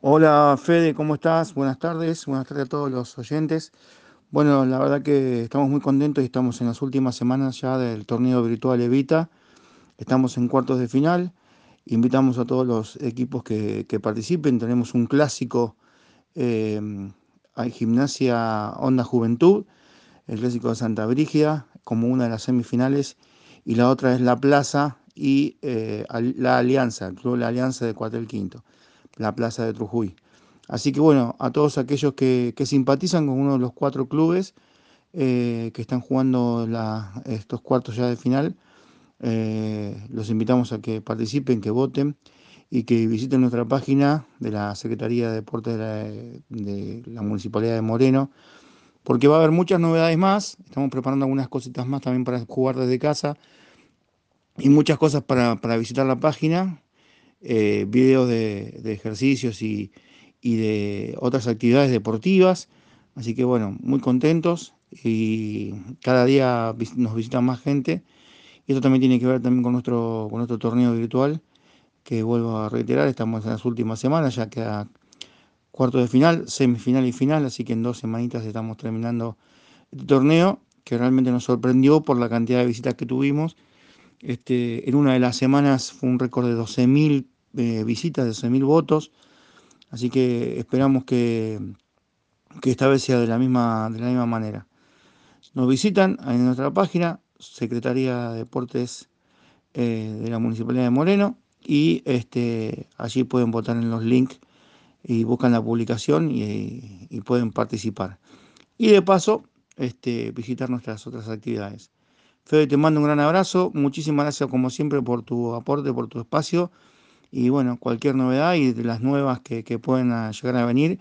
Hola Fede, ¿cómo estás? Buenas tardes, buenas tardes a todos los oyentes. Bueno, la verdad que estamos muy contentos y estamos en las últimas semanas ya del torneo virtual Evita. Estamos en cuartos de final. Invitamos a todos los equipos que, que participen. Tenemos un clásico, eh, Gimnasia Onda Juventud, el clásico de Santa Brígida, como una de las semifinales, y la otra es La Plaza y eh, la Alianza, el Club La Alianza de Cuartel Quinto la Plaza de Trujuy. Así que bueno, a todos aquellos que, simpatizan con uno de los cuatro clubes eh, que están jugando estos cuartos ya de final, eh, los invitamos a que participen, que voten y que visiten nuestra página de la Secretaría de Deportes de la, Municipalidad de Moreno, porque va a haber muchas novedades más. Estamos preparando algunas cositas más también para jugar desde casa y muchas cosas para, para visitar la página eh, videos de, ejercicios y, de otras actividades deportivas. Así que bueno, muy contentos y cada día nos visita más gente. Y esto también tiene que ver también con nuestro, con nuestro torneo virtual, que vuelvo a reiterar, estamos en las últimas semanas, ya queda cuarto de final, semifinal y final, así que en dos semanitas estamos terminando este torneo, que realmente nos sorprendió por la cantidad de visitas que tuvimos este, en una de las semanas fue un récord de 12.000 eh, visitas, de 12.000 votos. Así que esperamos que, esta vez sea de la, misma, manera. Nos visitan en nuestra página, Secretaría de Deportes eh, de la Municipalidad de Moreno, y este, allí pueden votar en los links y buscan la publicación y, y pueden participar. Y de paso, este, visitar nuestras otras actividades. Fede, te mando un gran abrazo. Muchísimas gracias, como siempre, por tu aporte, por tu espacio. Y bueno, cualquier novedad y de las nuevas que, que puedan llegar a venir,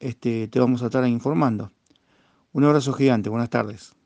este, te vamos a estar informando. Un abrazo gigante. Buenas tardes.